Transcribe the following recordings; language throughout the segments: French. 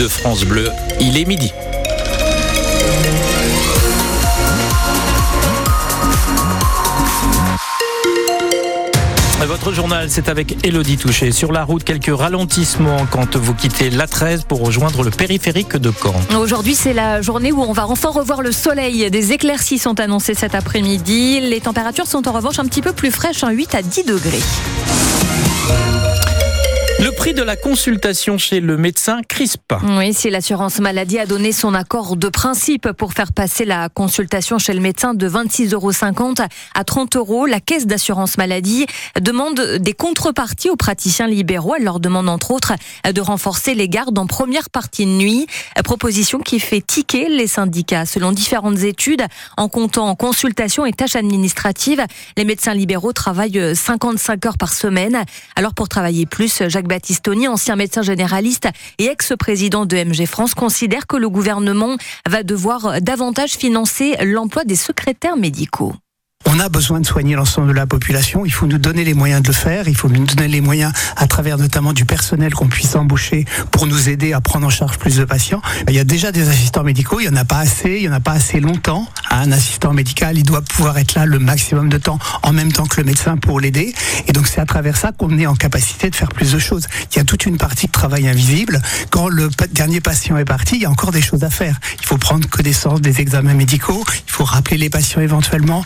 de France Bleu. Il est midi. Votre journal, c'est avec Elodie Touché. Sur la route, quelques ralentissements quand vous quittez l'A13 pour rejoindre le périphérique de Caen. Aujourd'hui, c'est la journée où on va enfin revoir le soleil. Des éclaircies sont annoncées cet après-midi. Les températures sont en revanche un petit peu plus fraîches, 8 à 10 degrés. Prix de la consultation chez le médecin crispe. Oui, si l'assurance maladie a donné son accord de principe pour faire passer la consultation chez le médecin de 26,50 euros à 30 euros, la caisse d'assurance maladie demande des contreparties aux praticiens libéraux. Elle leur demande entre autres de renforcer les gardes en première partie de nuit. Proposition qui fait tiquer les syndicats. Selon différentes études, en comptant consultation et tâches administratives, les médecins libéraux travaillent 55 heures par semaine. Alors pour travailler plus, Jacques Battistoni, ancien médecin généraliste et ex-président de MG France, considère que le gouvernement va devoir davantage financer l'emploi des secrétaires médicaux. On a besoin de soigner l'ensemble de la population. Il faut nous donner les moyens de le faire. Il faut nous donner les moyens à travers notamment du personnel qu'on puisse embaucher pour nous aider à prendre en charge plus de patients. Il y a déjà des assistants médicaux. Il y en a pas assez. Il y en a pas assez longtemps. Un assistant médical, il doit pouvoir être là le maximum de temps en même temps que le médecin pour l'aider. Et donc c'est à travers ça qu'on est en capacité de faire plus de choses. Il y a toute une partie de travail invisible. Quand le dernier patient est parti, il y a encore des choses à faire. Il faut prendre connaissance des examens médicaux. Il faut rappeler les patients éventuellement,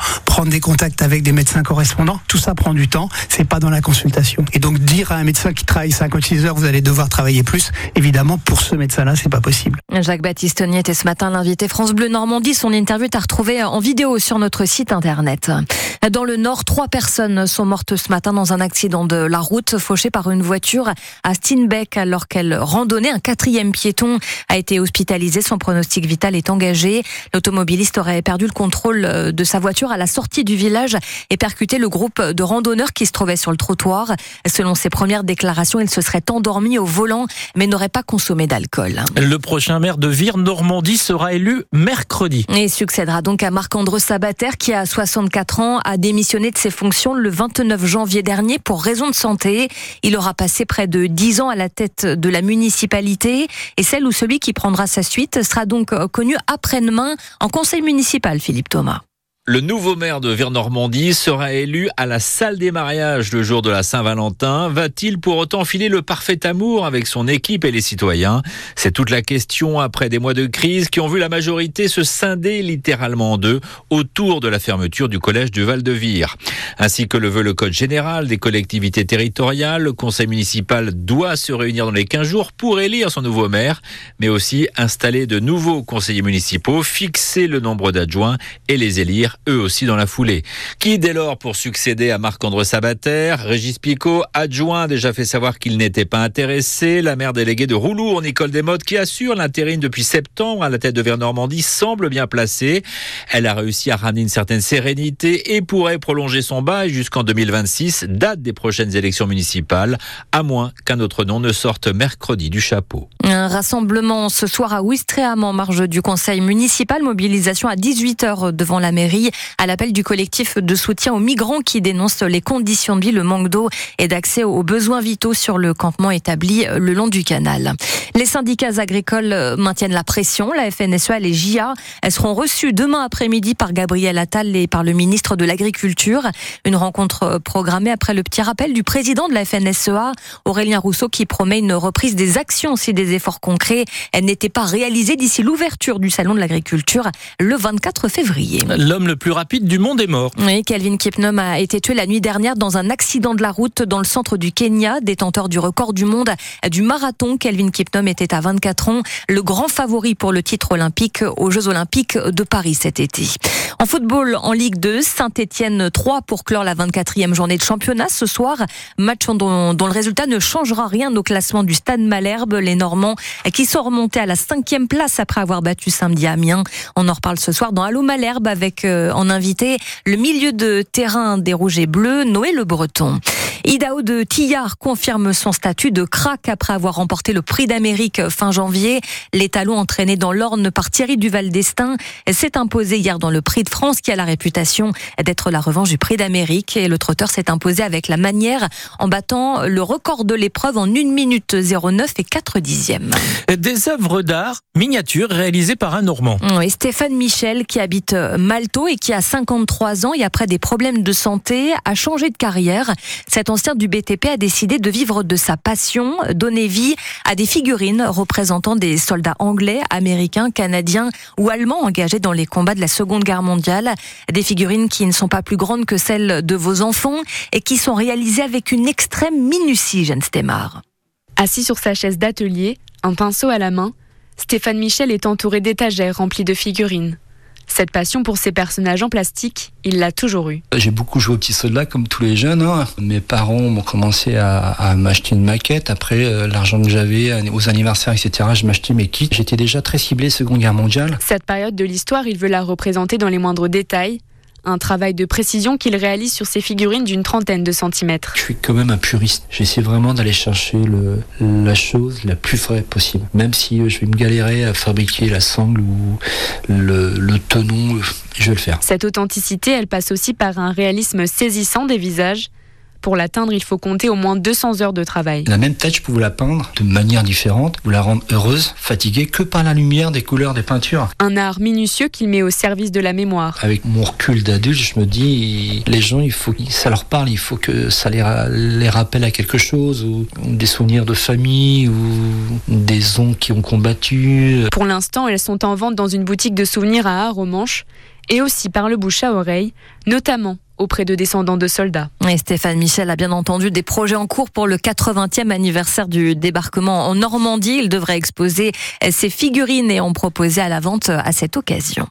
des contacts avec des médecins correspondants, tout ça prend du temps, c'est pas dans la consultation. Et donc dire à un médecin qui travaille 56 heures, vous allez devoir travailler plus, évidemment pour ce médecin-là, c'est pas possible. Jacques Baptistoni était ce matin l'invité France Bleu Normandie. Son interview est à en vidéo sur notre site internet. Dans le Nord, trois personnes sont mortes ce matin dans un accident de la route fauché par une voiture à Steenbeck alors qu'elle randonnait. Un quatrième piéton a été hospitalisé. Son pronostic vital est engagé. L'automobiliste aurait perdu le contrôle de sa voiture à la sortie du village et percuté le groupe de randonneurs qui se trouvait sur le trottoir. Selon ses premières déclarations, il se serait endormi au volant mais n'aurait pas consommé d'alcool. Le prochain maire de Vire, Normandie, sera élu mercredi. Et succédera donc à Marc-André Sabater qui, a 64 ans, a démissionné de ses fonctions le 29 janvier dernier pour raison de santé. Il aura passé près de 10 ans à la tête de la municipalité et celle ou celui qui prendra sa suite sera donc connu après-demain en conseil municipal, Philippe Thomas. Le nouveau maire de Vire-Normandie sera élu à la salle des mariages le jour de la Saint-Valentin. Va-t-il pour autant filer le parfait amour avec son équipe et les citoyens? C'est toute la question après des mois de crise qui ont vu la majorité se scinder littéralement en deux autour de la fermeture du collège du Val-de-Vire. Ainsi que le veut le Code général des collectivités territoriales, le conseil municipal doit se réunir dans les 15 jours pour élire son nouveau maire, mais aussi installer de nouveaux conseillers municipaux, fixer le nombre d'adjoints et les élire eux aussi dans la foulée. Qui dès lors pour succéder à Marc-André Sabater Régis Picot, adjoint, déjà fait savoir qu'il n'était pas intéressé. La maire déléguée de Roulour, Nicole Desmottes, qui assure l'intérim depuis septembre à la tête de Vernormandie, semble bien placée. Elle a réussi à ramener une certaine sérénité et pourrait prolonger son bail jusqu'en 2026, date des prochaines élections municipales, à moins qu'un autre nom ne sorte mercredi du chapeau. Un rassemblement ce soir à Ouistreham en marge du conseil municipal, mobilisation à 18h devant la mairie à l'appel du collectif de soutien aux migrants qui dénoncent les conditions de vie, le manque d'eau et d'accès aux besoins vitaux sur le campement établi le long du canal. Les syndicats agricoles maintiennent la pression. La FNSEA et les JA elles seront reçues demain après-midi par Gabriel Attal et par le ministre de l'Agriculture. Une rencontre programmée après le petit rappel du président de la FNSEA, Aurélien Rousseau, qui promet une reprise des actions si des efforts concrets n'étaient pas réalisés d'ici l'ouverture du salon de l'agriculture le 24 février. Plus rapide du monde est mort. Oui, Calvin Kipnum a été tué la nuit dernière dans un accident de la route dans le centre du Kenya, détenteur du record du monde du marathon. Calvin Kipnum était à 24 ans, le grand favori pour le titre olympique aux Jeux olympiques de Paris cet été. En football, en Ligue 2, Saint-Etienne 3 pour clore la 24e journée de championnat ce soir. Match dont, dont le résultat ne changera rien au classement du Stade Malherbe. Les Normands qui sont remontés à la cinquième place après avoir battu samedi Amiens. On en reparle ce soir dans Allo Malherbe avec euh, en invité le milieu de terrain des Rouges et Bleus, Noé Le Breton. Idao de Tillard confirme son statut de crack après avoir remporté le prix d'Amérique fin janvier. L'étalon entraîné dans l'Orne par Thierry Duval d'Estaing s'est imposé hier dans le prix de France qui a la réputation d'être la revanche du prix d'Amérique et le trotteur s'est imposé avec la manière en battant le record de l'épreuve en 1 minute 09 et 4 dixièmes. Des œuvres d'art miniatures réalisées par un Normand. Oui, Stéphane Michel qui habite Malto et qui a 53 ans et après des problèmes de santé a changé de carrière. Cet ancien du BTP a décidé de vivre de sa passion, donner vie à des figurines représentant des soldats anglais, américains, canadiens ou allemands engagés dans les combats de la Seconde Guerre mondiale. Des figurines qui ne sont pas plus grandes que celles de vos enfants et qui sont réalisées avec une extrême minutie, Jeanne Stemar. Assis sur sa chaise d'atelier, un pinceau à la main, Stéphane Michel est entouré d'étagères remplies de figurines. Cette passion pour ces personnages en plastique, il l'a toujours eu. J'ai beaucoup joué au petit soldat comme tous les jeunes. Hein. Mes parents m'ont commencé à, m'acheter une maquette. Après, euh, l'argent que j'avais aux anniversaires, etc., je m'achetais mes kits. J'étais déjà très ciblé Seconde Guerre mondiale. Cette période de l'histoire, il veut la représenter dans les moindres détails, un travail de précision qu'il réalise sur ses figurines d'une trentaine de centimètres. Je suis quand même un puriste. J'essaie vraiment d'aller chercher le, la chose la plus vraie possible. Même si euh, je vais me galérer à fabriquer la sangle ou le, le tenon, je vais le faire. Cette authenticité, elle passe aussi par un réalisme saisissant des visages pour l'atteindre, il faut compter au moins 200 heures de travail. La même tête, je peux vous la peindre de manière différente, vous la rendre heureuse, fatiguée, que par la lumière des couleurs des peintures. Un art minutieux qu'il met au service de la mémoire. Avec mon recul d'adulte, je me dis, les gens, il faut que ça leur parle, il faut que ça les, les rappelle à quelque chose, ou, des souvenirs de famille, ou des oncles qui ont combattu. Pour l'instant, elles sont en vente dans une boutique de souvenirs à Arromanches et aussi par le bouche à oreille, notamment auprès de descendants de soldats. Stéphane Michel a bien entendu des projets en cours pour le 80e anniversaire du débarquement en Normandie. Il devrait exposer ses figurines et en proposer à la vente à cette occasion.